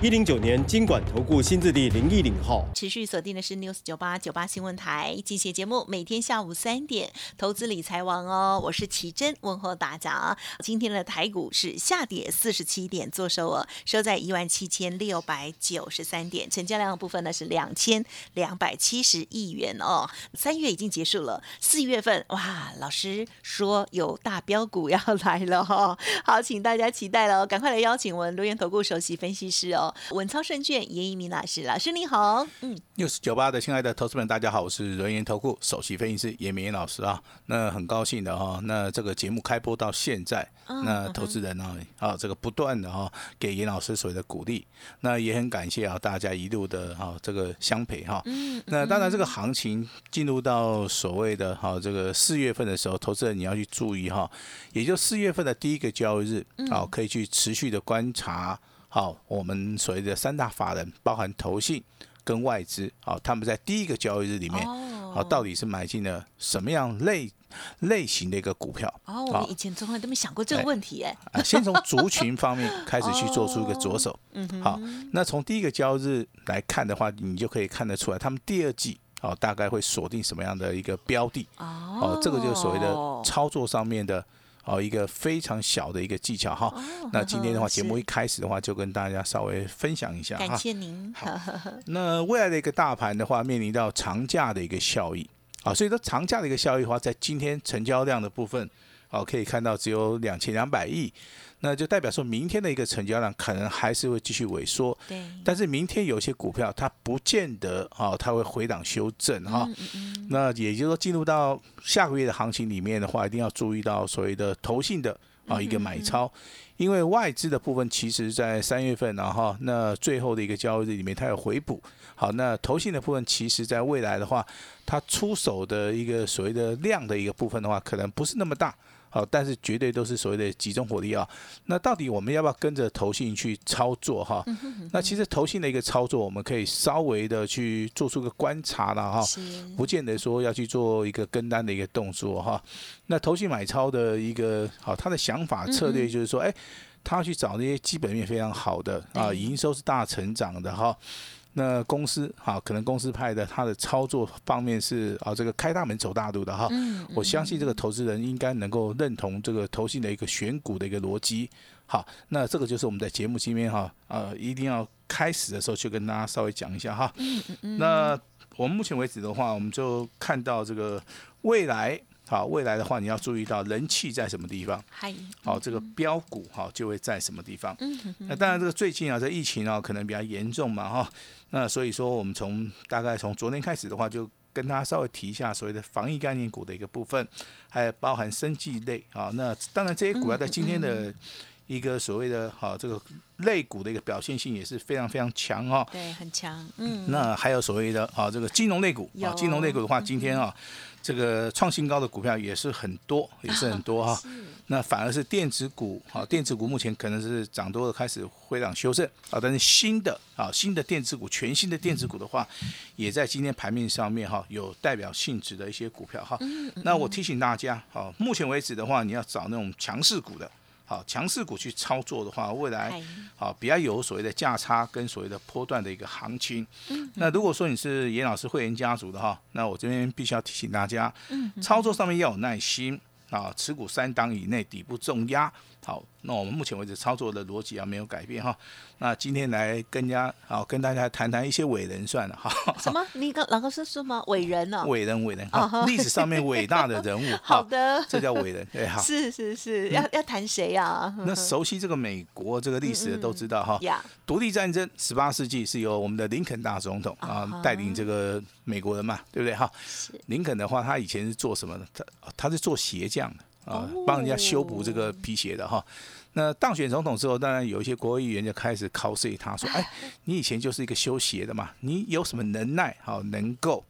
一零九年金管投顾新字第零一零号，持续锁定的是 News 九八九八新闻台，进行节目，每天下午三点，投资理财王哦，我是奇珍，问候大家。今天的台股是下跌四十七点，做收哦，收在一万七千六百九十三点，成交量的部分呢是两千两百七十亿元哦。三月已经结束了，四月份哇，老师说有大标股要来了哈，好，请大家期待了，赶快来邀请我们留言投顾首席分析师哦。稳操胜券，严一鸣老师，老师你好，嗯，六十九八的亲爱的投资们，大家好，我是人研投顾首席分析师严明老师啊，那很高兴的哈，那这个节目开播到现在，那投资人呢，啊，这个不断的哈给严老师所谓的鼓励，那也很感谢啊大家一路的哈这个相陪哈，嗯，那当然这个行情进入到所谓的哈这个四月份的时候，投资人你要去注意哈，也就四月份的第一个交易日，好，可以去持续的观察。好，我们所谓的三大法人，包含投信跟外资，好，他们在第一个交易日里面，好，到底是买进了什么样类类型的一个股票？哦，我们以前从来都没想过这个问题，哎，先从族群方面开始去做出一个着手。嗯，好，那从第一个交易日来看的话，你就可以看得出来，他们第二季，哦，大概会锁定什么样的一个标的？哦，这个就是所谓的操作上面的。哦，一个非常小的一个技巧哈。那今天的话，节目一开始的话，就跟大家稍微分享一下哈。感谢您。那未来的一个大盘的话，面临到长假的一个效益啊，所以说长假的一个效益的话，在今天成交量的部分，哦，可以看到只有两千两百亿。那就代表说明天的一个成交量可能还是会继续萎缩，对。但是明天有些股票它不见得啊，它会回档修正哈。那也就是说，进入到下个月的行情里面的话，一定要注意到所谓的投信的啊一个买超，因为外资的部分其实在三月份然后那最后的一个交易日里面它有回补。好，那投信的部分其实在未来的话，它出手的一个所谓的量的一个部分的话，可能不是那么大。好，但是绝对都是所谓的集中火力啊。那到底我们要不要跟着投信去操作哈？那其实投信的一个操作，我们可以稍微的去做出个观察了哈，不见得说要去做一个跟单的一个动作哈。那投信买超的一个好，他的想法策略就是说，哎，他要去找那些基本面非常好的啊，营收是大成长的哈。那公司哈，可能公司派的他的操作方面是啊，这个开大门走大路的哈。我相信这个投资人应该能够认同这个投信的一个选股的一个逻辑。好，那这个就是我们在节目今天哈，呃，一定要开始的时候去跟大家稍微讲一下哈。那我们目前为止的话，我们就看到这个未来。好，未来的话你要注意到人气在什么地方？好，这个标股哈就会在什么地方？嗯那当然，这个最近啊，这疫情啊可能比较严重嘛哈。那所以说，我们从大概从昨天开始的话，就跟大家稍微提一下所谓的防疫概念股的一个部分，还有包含生技类啊。那当然，这些股要在今天的一个所谓的哈这个类股的一个表现性也是非常非常强哦。对，很强。嗯。那还有所谓的啊这个金融类股啊，金融类股的话，今天啊。这个创新高的股票也是很多，也是很多哈。那反而是电子股，哈，电子股目前可能是涨多了，开始回档修正啊。但是新的啊，新的电子股，全新的电子股的话，也在今天盘面上面哈，有代表性质的一些股票哈。那我提醒大家，好，目前为止的话，你要找那种强势股的。好，强势股去操作的话，未来好比较有所谓的价差跟所谓的波段的一个行情。那如果说你是严老师会员家族的哈，那我这边必须要提醒大家，操作上面要有耐心啊，持股三档以内，底部重压。好，那我们目前为止操作的逻辑啊没有改变哈。那今天来跟家好跟大家谈谈一些伟人算了哈。什么？你刚老哥是说吗？伟人呢？伟人，伟人啊，历史上面伟大的人物。好的，这叫伟人。对，好。是是是，要要谈谁呀？那熟悉这个美国这个历史的都知道哈。独立战争十八世纪是由我们的林肯大总统啊带领这个美国人嘛，对不对哈？林肯的话，他以前是做什么的？他他是做鞋匠的。啊，帮人家修补这个皮鞋的哈。那当选总统之后，当然有一些国会议员就开始 cos 他说：“哎，你以前就是一个修鞋的嘛，你有什么能耐好能够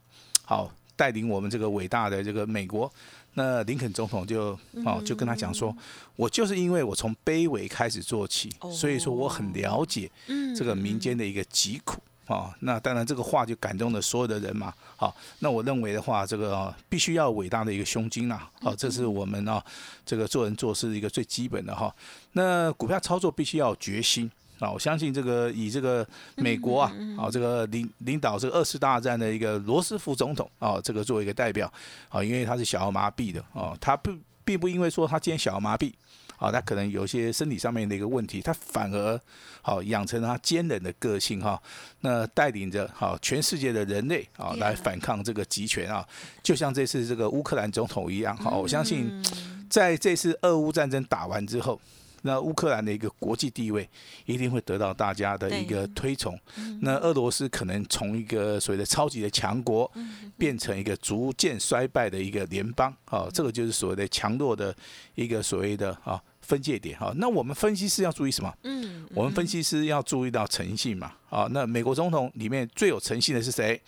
好带领我们这个伟大的这个美国？”那林肯总统就哦就跟他讲说：“我就是因为我从卑微开始做起，所以说我很了解这个民间的一个疾苦。”哦，那当然这个话就感动了所有的人嘛。好，那我认为的话，这个必须要伟大的一个胸襟呐。好，这是我们啊这个做人做事一个最基本的哈。那股票操作必须要有决心啊。我相信这个以这个美国啊，啊这个领领导这个二次大战的一个罗斯福总统啊，这个作为一个代表啊，因为他是小儿麻痹的啊，他不并不因为说他今天小儿麻痹。啊，他可能有一些身体上面的一个问题，他反而好养成他坚韧的个性哈。那带领着好全世界的人类啊来反抗这个集权啊，就像这次这个乌克兰总统一样。好，我相信在这次俄乌战争打完之后。那乌克兰的一个国际地位一定会得到大家的一个推崇。那俄罗斯可能从一个所谓的超级的强国，变成一个逐渐衰败的一个联邦。啊，这个就是所谓的强弱的一个所谓的啊。分界点哈，那我们分析师要注意什么？嗯，我们分析师要注意到诚信嘛。啊，那美国总统里面最有诚信的是谁？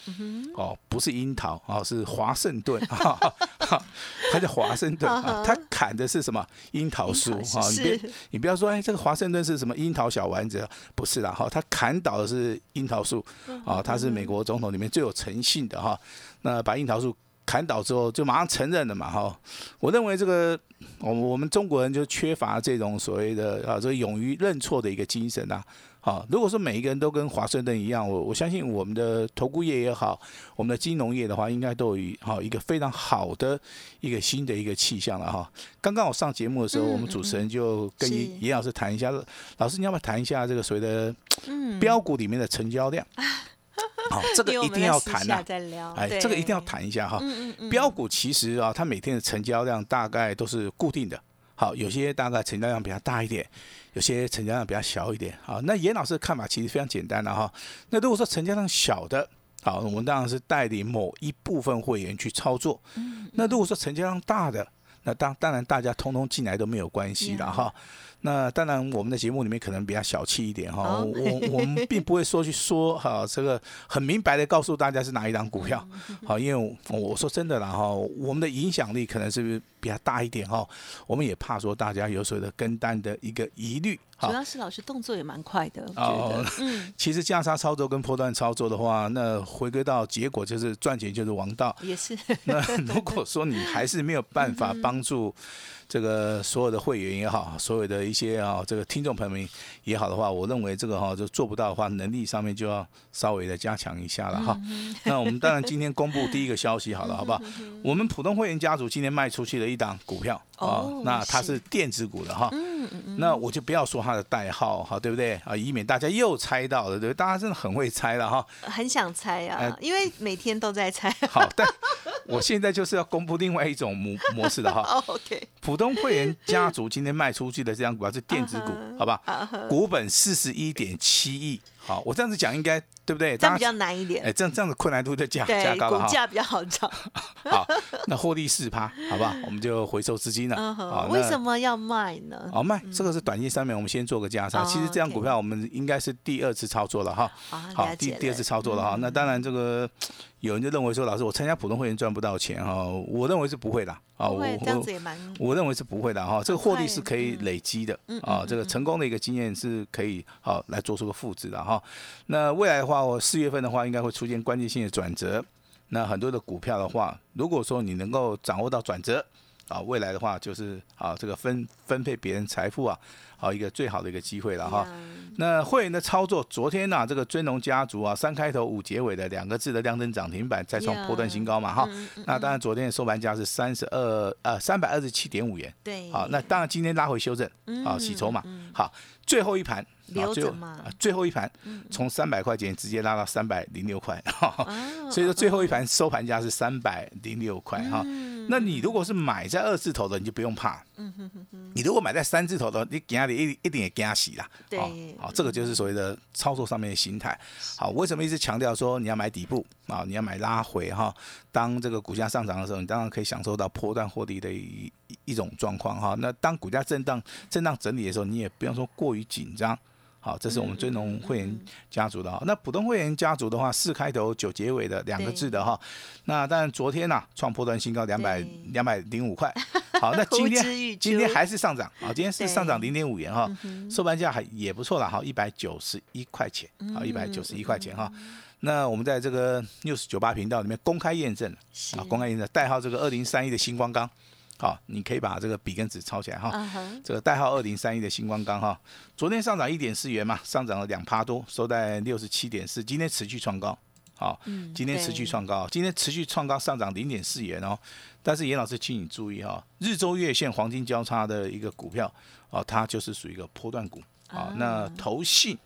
哦，不是樱桃啊，是华盛顿。他叫华盛顿 啊，他砍的是什么樱桃树哈？你别你不要说，哎，这个华盛顿是什么樱桃小丸子？不是啦，哈，他砍倒的是樱桃树啊，他是美国总统里面最有诚信的哈。那把樱桃树。砍倒之后就马上承认了嘛，哈，我认为这个我我们中国人就缺乏这种所谓的啊，这个勇于认错的一个精神呐，好，如果说每一个人都跟华盛顿一样，我我相信我们的投顾业也好，我们的金融业的话，应该都有好一个非常好的一个新的一个气象了哈。刚刚我上节目的时候，我们主持人就跟严老师谈一下，老师你要不要谈一下这个所谓的标股里面的成交量？好，这个一定要谈呐！哎，这个一定要谈一下哈。嗯嗯嗯标股其实啊，它每天的成交量大概都是固定的。好，有些大概成交量比较大一点，有些成交量比较小一点。好，那严老师的看法其实非常简单的哈。那如果说成交量小的，好，我们当然是带领某一部分会员去操作。那如果说成交量大的，那当当然大家通通进来都没有关系的哈。那当然，我们的节目里面可能比较小气一点哈，我我们并不会说去说哈，这个很明白的告诉大家是哪一档股票，好，因为我说真的啦哈，我们的影响力可能是比较大一点哈，我们也怕说大家有所谓的跟单的一个疑虑。主要是老师动作也蛮快的，哦，嗯，其实价差操作跟波段操作的话，那回归到结果就是赚钱就是王道。也是。那如果说你还是没有办法帮助这个所有的会员也好，所有的一些啊这个听众朋友们也好的话，我认为这个哈就做不到的话，能力上面就要稍微的加强一下了哈。那我们当然今天公布第一个消息好了，好不好？我们普通会员家族今天卖出去了一档股票啊，那它是电子股的哈。嗯嗯嗯。那我就不要说它。的代号哈，对不对啊？以免大家又猜到了，对，大家真的很会猜了哈。很想猜啊，因为每天都在猜。好，但我现在就是要公布另外一种模 模式的哈。OK，普通会员家族今天卖出去的这张股票是电子股，好吧？股本四十一点七亿。好，我这样子讲应该对不对？这样比较难一点。哎，这样这样的困难度就加加高。股价比较好涨。好，那获利四趴，好不好？我们就回收资金了。好，为什么要卖呢？好卖，这个是短线上面，我们先做个加仓。其实这张股票我们应该是第二次操作了哈。好，第第二次操作了哈。那当然这个。有人就认为说，老师，我参加普通会员赚不到钱哈，我认为是不会的啊，我这样子也蛮，我认为是不会的哈，这个获利是可以累积的啊，这个成功的一个经验是可以好来做出个复制的哈。那未来的话，我四月份的话应该会出现关键性的转折，那很多的股票的话，如果说你能够掌握到转折啊，未来的话就是啊这个分分配别人财富啊。好一个最好的一个机会了哈。那会员的操作，昨天呢，这个尊龙家族啊，三开头五结尾的两个字的亮灯涨停板，再创破断新高嘛哈。那当然，昨天的收盘价是三十二呃三百二十七点五元。对。好，那当然今天拉回修正，啊洗筹嘛。好，最后一盘。留着嘛，最后一盘从三百块钱直接拉到三百零六块，所以说最后一盘收盘价是三百零六块哈。那你如果是买在二字头的，你就不用怕。你如果买在三字头的，你给你一一点也给他洗啦。对，好，这个就是所谓的操作上面的心态。好，为什么一直强调说你要买底部啊？你要买拉回哈？当这个股价上涨的时候，你当然可以享受到波段获利的一一种状况哈。那当股价震荡震荡整理的时候，你也不用说过于紧张。好，这是我们尊龙会员家族的哈。那普通会员家族的话，四开头九结尾的两个字的哈。那当然昨天呢，创破断新高两百两百零五块。好，那今天今天还是上涨啊，今天是上涨零点五元哈，收盘价还也不错了哈，一百九十一块钱，好，一百九十一块钱哈。那我们在这个六十九八频道里面公开验证啊，公开验证代号这个二零三一的星光钢。好，你可以把这个笔跟纸抄起来哈。这个代号二零三一的星光钢哈，昨天上涨一点四元嘛，上涨了两趴多，收在六十七点四，今天持续创高。好，今天持续创高，今天持续创高，上涨零点四元哦。但是严老师请你注意哈，日周月线黄金交叉的一个股票哦，它就是属于一个波段股啊。那投信。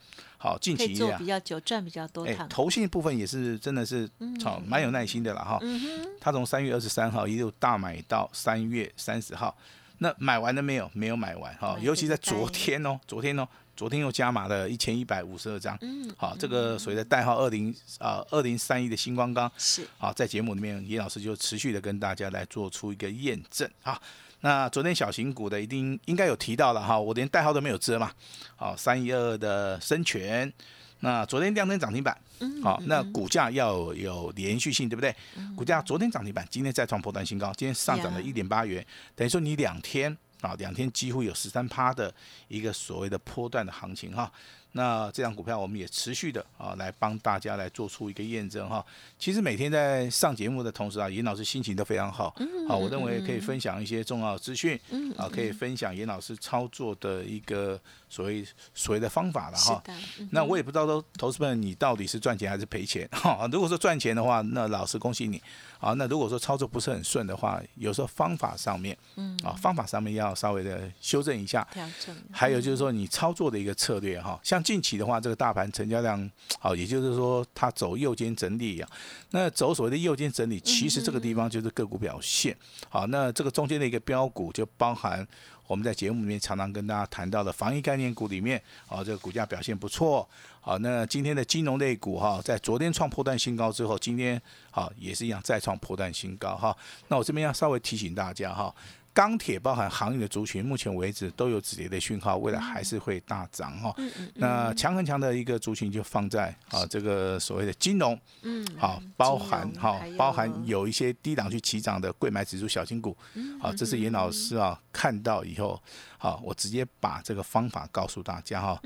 好，近期做比较久，赚比较多。哎，投信部分也是真的是，好蛮有耐心的了哈。嗯他从三月二十三号一路大买到三月三十号，那买完了没有？没有买完哈。尤其在昨天哦，昨天哦，昨天又加码了一千一百五十二张。嗯。好，这个所谓的代号二零啊二零三一的星光钢是。好，在节目里面，严老师就持续的跟大家来做出一个验证啊。那昨天小型股的一定应该有提到了哈，我连代号都没有遮嘛。好，三一二的深全，那昨天亮灯涨停板，好，那股价要有连续性，对不对？股价昨天涨停板，今天再创破断新高，今天上涨了一点八元，等于说你两天啊，两天几乎有十三趴的一个所谓的波段的行情哈。那这张股票我们也持续的啊，来帮大家来做出一个验证哈。其实每天在上节目的同时啊，严老师心情都非常好，好，我认为可以分享一些重要资讯，啊，可以分享严老师操作的一个。所谓所谓的方法了哈，那我也不知道说投资们你到底是赚钱还是赔钱哈。如果说赚钱的话，那老师恭喜你啊。那如果说操作不是很顺的话，有时候方法上面，嗯啊，方法上面要稍微的修正一下。调整。还有就是说你操作的一个策略哈，像近期的话，这个大盘成交量 好，也就是说它走右肩整理呀。那走所谓的右肩整理，其实这个地方就是个股表现好。那这个中间的一个标股就包含。我们在节目里面常常跟大家谈到的防疫概念股里面，啊，这个股价表现不错。好，那今天的金融类股哈，在昨天创破断新高之后，今天好也是一样再创破断新高哈。那我这边要稍微提醒大家哈。钢铁包含行业的族群，目前为止都有止跌的讯号，未来还是会大涨哈。那强很强的一个族群就放在啊这个所谓的金融，嗯，好，包含哈，包含有一些低档去起涨的贵买指数小金股，好，这是严老师啊看到以后，好，我直接把这个方法告诉大家哈，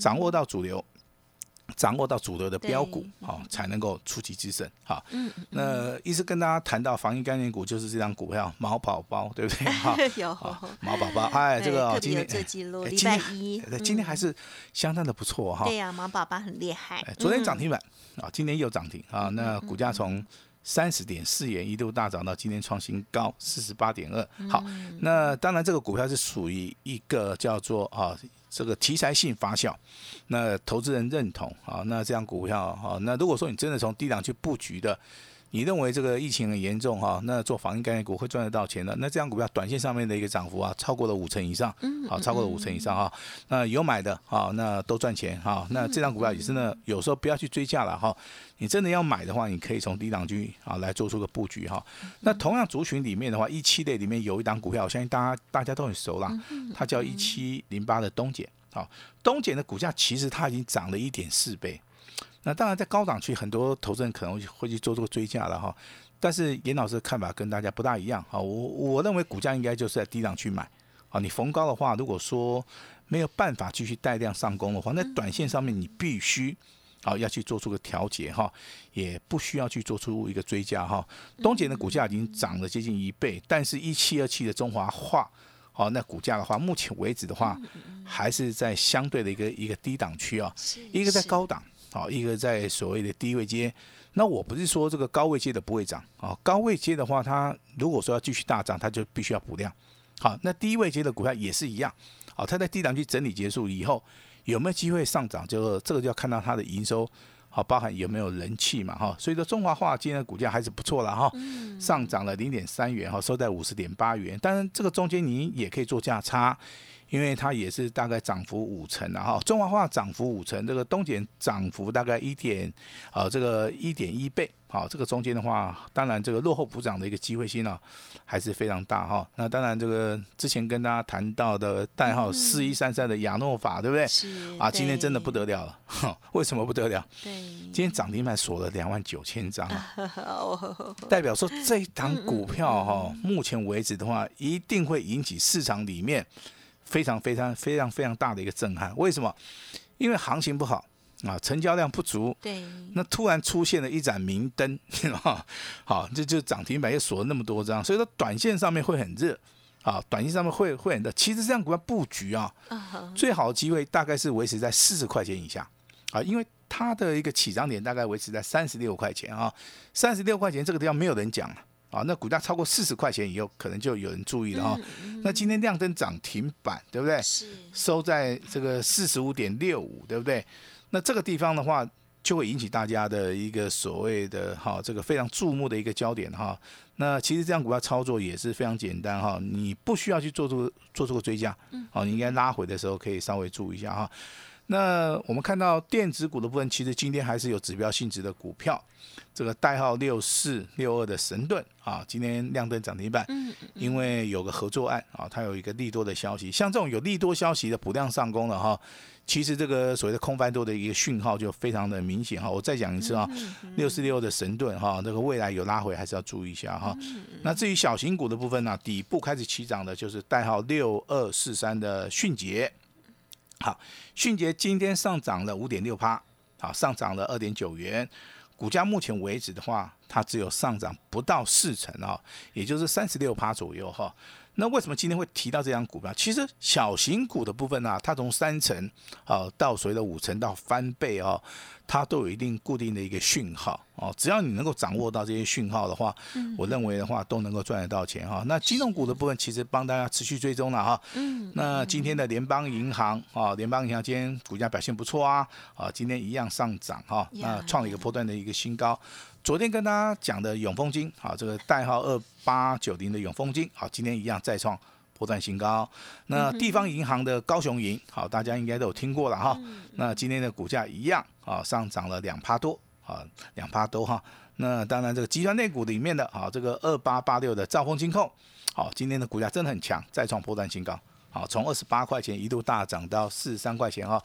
掌握到主流。掌握到主流的标股，好才能够出奇制胜，好。嗯。那一直跟大家谈到防疫概念股，就是这张股票毛宝宝，对不对？哈。有。毛宝宝，哎，这个今天这记录，礼拜一，今天还是相当的不错哈。对呀，毛宝宝很厉害。昨天涨停板啊，今天又涨停啊。那股价从三十点四元一度大涨到今天创新高四十八点二。好，那当然这个股票是属于一个叫做啊。这个题材性发酵，那投资人认同啊，那这样股票啊，那如果说你真的从低档去布局的，你认为这个疫情很严重哈，那做防疫概念股会赚得到钱的，那这样股票短线上面的一个涨幅啊，超过了五成以上，好，超过了五成以上哈，那有买的啊，那都赚钱哈，那这张股票也是呢，有时候不要去追价了哈，你真的要买的话，你可以从低档去啊来做出个布局哈。那同样族群里面的话，一七类里面有一档股票，我相信大家大家都很熟啦，它叫一七零八的东碱。好，东碱的股价其实它已经涨了一点四倍。那当然在高档区，很多投资人可能会去做这个追加了哈。但是严老师的看法跟大家不大一样哈。我我认为股价应该就是在低档去买。啊，你逢高的话，如果说没有办法继续带量上攻的话，那短线上面你必须啊要去做出个调节哈，也不需要去做出一个追加哈。东杰的股价已经涨了接近一倍，但是一七二七的中华化。好，那股价的话，目前为止的话，还是在相对的一个一个低档区啊，一个在高档，好，一个在所谓的低位接。那我不是说这个高位接的不会涨啊，高位接的话，它如果说要继续大涨，它就必须要补量。好，那低位接的股票也是一样，好，它在低档区整理结束以后，有没有机会上涨，就这个就要看到它的营收。好，包含有没有人气嘛？哈，所以说中华化今天的股价还是不错了哈，上涨了零点三元哈，收在五十点八元。当然，这个中间你也可以做价差，因为它也是大概涨幅五成然后中华化涨幅五成，这个东碱涨幅大概一点，啊，这个一点一倍，好，这个中间的话，当然这个落后补涨的一个机会性呢，还是非常大哈。那当然这个之前跟大家谈到的代号四一三三的亚诺法，对不对？是啊，今天真的不得了了，为什么不得了？对，今天涨停板锁了两万九千张啊，哦，代表说这一档股票哈，目前为止的话，一定会引起市场里面非常非常非常非常大的一个震撼。为什么？因为行情不好啊，成交量不足，对，那突然出现了一盏明灯，哈，好，这就涨停板又锁了那么多张，所以说短线上面会很热，啊，短线上面会会很热。其实这样股票布局啊，最好的机会大概是维持在四十块钱以下啊，因为它的一个起涨点大概维持在三十六块钱啊，三十六块钱这个地方没有人讲啊，那股价超过四十块钱以后，可能就有人注意了哈。那今天亮灯涨停板，对不对？是，收在这个四十五点六五，对不对？那这个地方的话，就会引起大家的一个所谓的哈，这个非常注目的一个焦点哈。那其实这样股票操作也是非常简单哈，你不需要去做这个做出个追加，好，你应该拉回的时候可以稍微注意一下哈。那我们看到电子股的部分，其实今天还是有指标性质的股票，这个代号六四六二的神盾啊，今天亮灯涨停板，嗯，因为有个合作案啊，它有一个利多的消息，像这种有利多消息的补量上攻了哈，其实这个所谓的空翻多的一个讯号就非常的明显哈。我再讲一次啊，六四六的神盾哈，这个未来有拉回还是要注意一下哈。那至于小型股的部分呢，底部开始起涨的就是代号六二四三的迅捷。好，迅捷今天上涨了五点六趴，好，上涨了二点九元，股价目前为止的话，它只有上涨不到四成啊，也就是三十六趴左右哈。那为什么今天会提到这张股票？其实小型股的部分呢、它从三成啊到所谓的五成到翻倍哦，它都有一定固定的一个讯号哦。只要你能够掌握到这些讯号的话，我认为的话都能够赚得到钱哈。那金融股的部分其实帮大家持续追踪了哈。嗯，那今天的联邦银行啊，联邦银行今天股价表现不错啊，啊，今天一样上涨哈，那创了一个波段的一个新高。昨天跟大家讲的永丰金，啊，这个代号二八九零的永丰金，好，今天一样再创波段新高。那地方银行的高雄银，好，大家应该都有听过了哈。那今天的股价一样啊，上涨了两趴多，啊，两趴多哈。那当然，这个集团内股里面的啊，这个二八八六的兆丰金控，好，今天的股价真的很强，再创波段新高，好，从二十八块钱一度大涨到四十三块钱哈。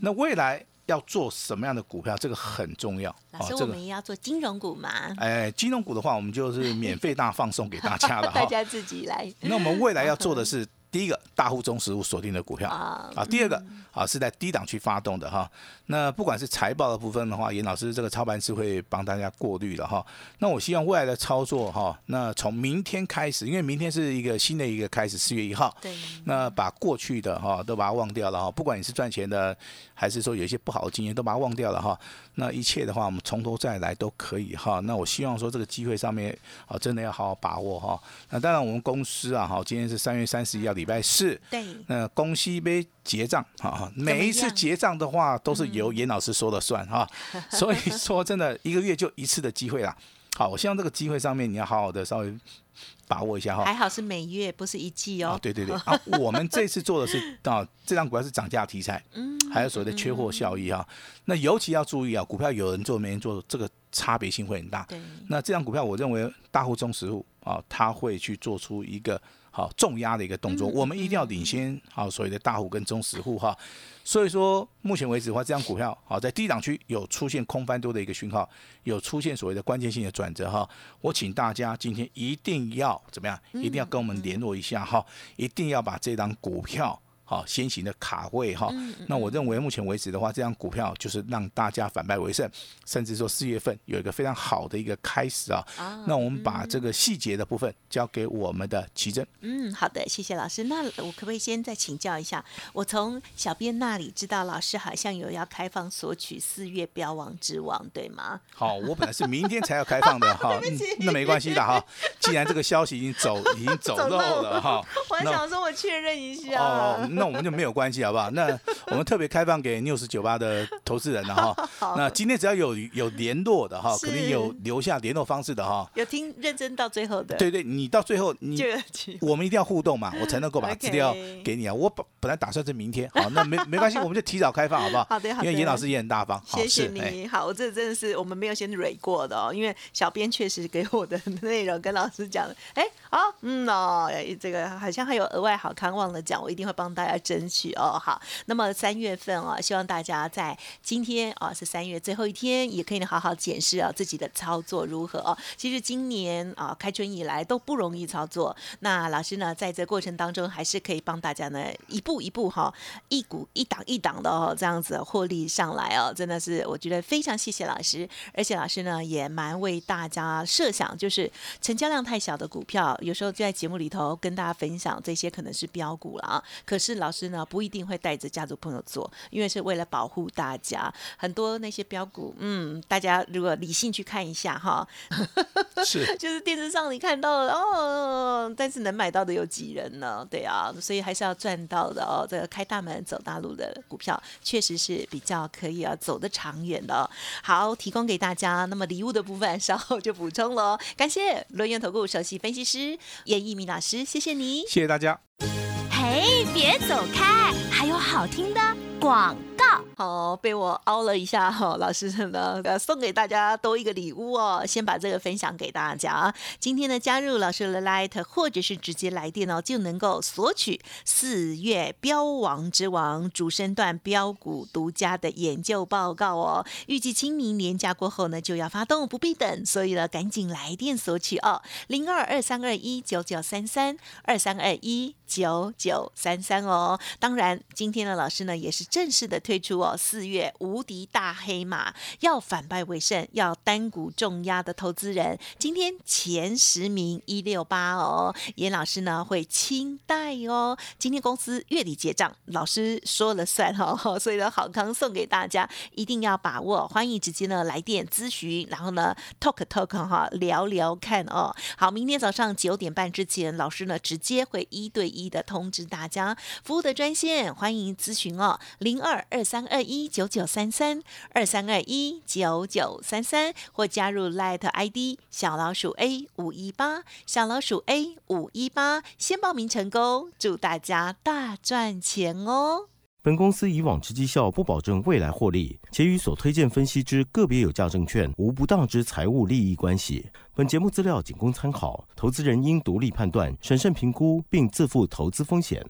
那未来要做什么样的股票，这个很重要。老师，这个我们也要做金融股嘛，哎，金融股的话，我们就是免费大放送给大家了哈。大家自己来那我们未来要做的是，第一个大户中实物锁定的股票啊啊，第二个啊是在低档区发动的哈。那不管是财报的部分的话，严老师这个操盘是会帮大家过滤的哈。那我希望未来的操作哈，那从明天开始，因为明天是一个新的一个开始，四月一号。对，那把过去的哈都把它忘掉了哈，不管你是赚钱的，还是说有一些不好的经验，都把它忘掉了哈。那一切的话，我们从头再来都可以哈。那我希望说这个机会上面啊，真的要好好把握哈。那当然我们公司啊，哈，今天是三月三十一号，礼拜四。对，那公司杯结账哈，每一次结账的话都是由严老师说了算哈。所以说真的一个月就一次的机会啦。好，我希望这个机会上面你要好好的稍微把握一下哈。还好是每月，不是一季啊哦，。对对对，啊，我们这次做的是啊，这张股票是涨价题材，嗯，还有所谓的缺货效益哈。那尤其要注意啊，股票有人做没人做，这个差别性会很大。对，那这张股票，我认为大户中实户啊，他会去做出一个好重压的一个动作。嗯我们一定要领先好所谓的大户跟中实户哈。所以说，目前为止的话，这张股票好在低档区有出现空翻多的一个讯号，有出现所谓的关键性的转折哈。我请大家今天一定要怎么样？一定要跟我们联络一下哈，一定要把这张股票。好，先行的卡位哈，那我认为目前为止的话，这张股票就是让大家反败为胜，甚至说四月份有一个非常好的一个开始啊。啊那我们把这个细节的部分交给我们的奇珍。嗯，好的，谢谢老师。那我可不可以先再请教一下？我从小编那里知道，老师好像有要开放索取四月标王之王，对吗？好，我本来是明天才要开放的哈，嗯那没关系的哈。既然这个消息已经走已经走漏了哈，我还想说，我确认一下。哦，那我们就没有关系，好不好？那我们特别开放给 News 九八的投资人了哈。那今天只要有有联络的哈，肯定有留下联络方式的哈。有听认真到最后的。对对，你到最后你我们一定要互动嘛，我才能够把 资料给你啊。我本本来打算是明天，好，那没没关系，我们就提早开放，好不好？好的好的。因为严老师也很大方，谢谢你好，我这真的是我们没有先蕊过的哦，因为小编确实给我的内容跟老师讲的，哎，哦，嗯哦，这个好像还有额外好看，忘了讲，我一定会帮大来争取哦。好，那么三月份啊，希望大家在今天啊是三月最后一天，也可以好好检视啊自己的操作如何哦。其实今年啊开春以来都不容易操作，那老师呢在这过程当中还是可以帮大家呢一步一步哈，一股一档一档的哦这样子获利上来哦，真的是我觉得非常谢谢老师，而且老师呢也蛮为大家设想，就是成交量太小的股票，有时候就在节目里头跟大家分享这些可能是标股了啊，可是老师呢不一定会带着家族朋友做，因为是为了保护大家，很多那些标股，嗯，大家如果理性去看一下哈，是，就是电视上你看到了哦，但是能买到的有几人呢？对啊，所以还是要赚到的哦，这个开大门走大路的股票确实是比较可以啊走得长远的。好，提供给大家，那么礼物的部分稍后就补充了，感谢轮源投顾首席分析师叶一鸣老师，谢谢你，谢谢大家。哎，别走开，还有好听的广。好，被我凹了一下哈，老师呢，送给大家多一个礼物哦，先把这个分享给大家啊。今天呢，加入老师的 Light 或者是直接来电哦，就能够索取四月标王之王主升段标股独家的研究报告哦。预计清明年假过后呢，就要发动，不必等，所以呢，赶紧来电索取哦，零二二三二一九九三三二三二一九九三三哦。当然，今天的老师呢，也是正式的推出哦。四月无敌大黑马要反败为胜，要单股重压的投资人，今天前十名一六八哦，严老师呢会清代哦。今天公司月底结账，老师说了算哦，所以呢好康送给大家，一定要把握。欢迎直接呢来电咨询，然后呢 talk talk 哈聊聊看哦。好，明天早上九点半之前，老师呢直接会一对一的通知大家，服务的专线欢迎咨询哦，零二二三二。一九九三三二三二一九九三三，或加入 Light ID 小老鼠 A 五一八小老鼠 A 五一八，先报名成功，祝大家大赚钱哦！本公司以往之绩效不保证未来获利，且与所推荐分析之个别有价证券无不当之财务利益关系。本节目资料仅供参考，投资人应独立判断、审慎评估，并自负投资风险。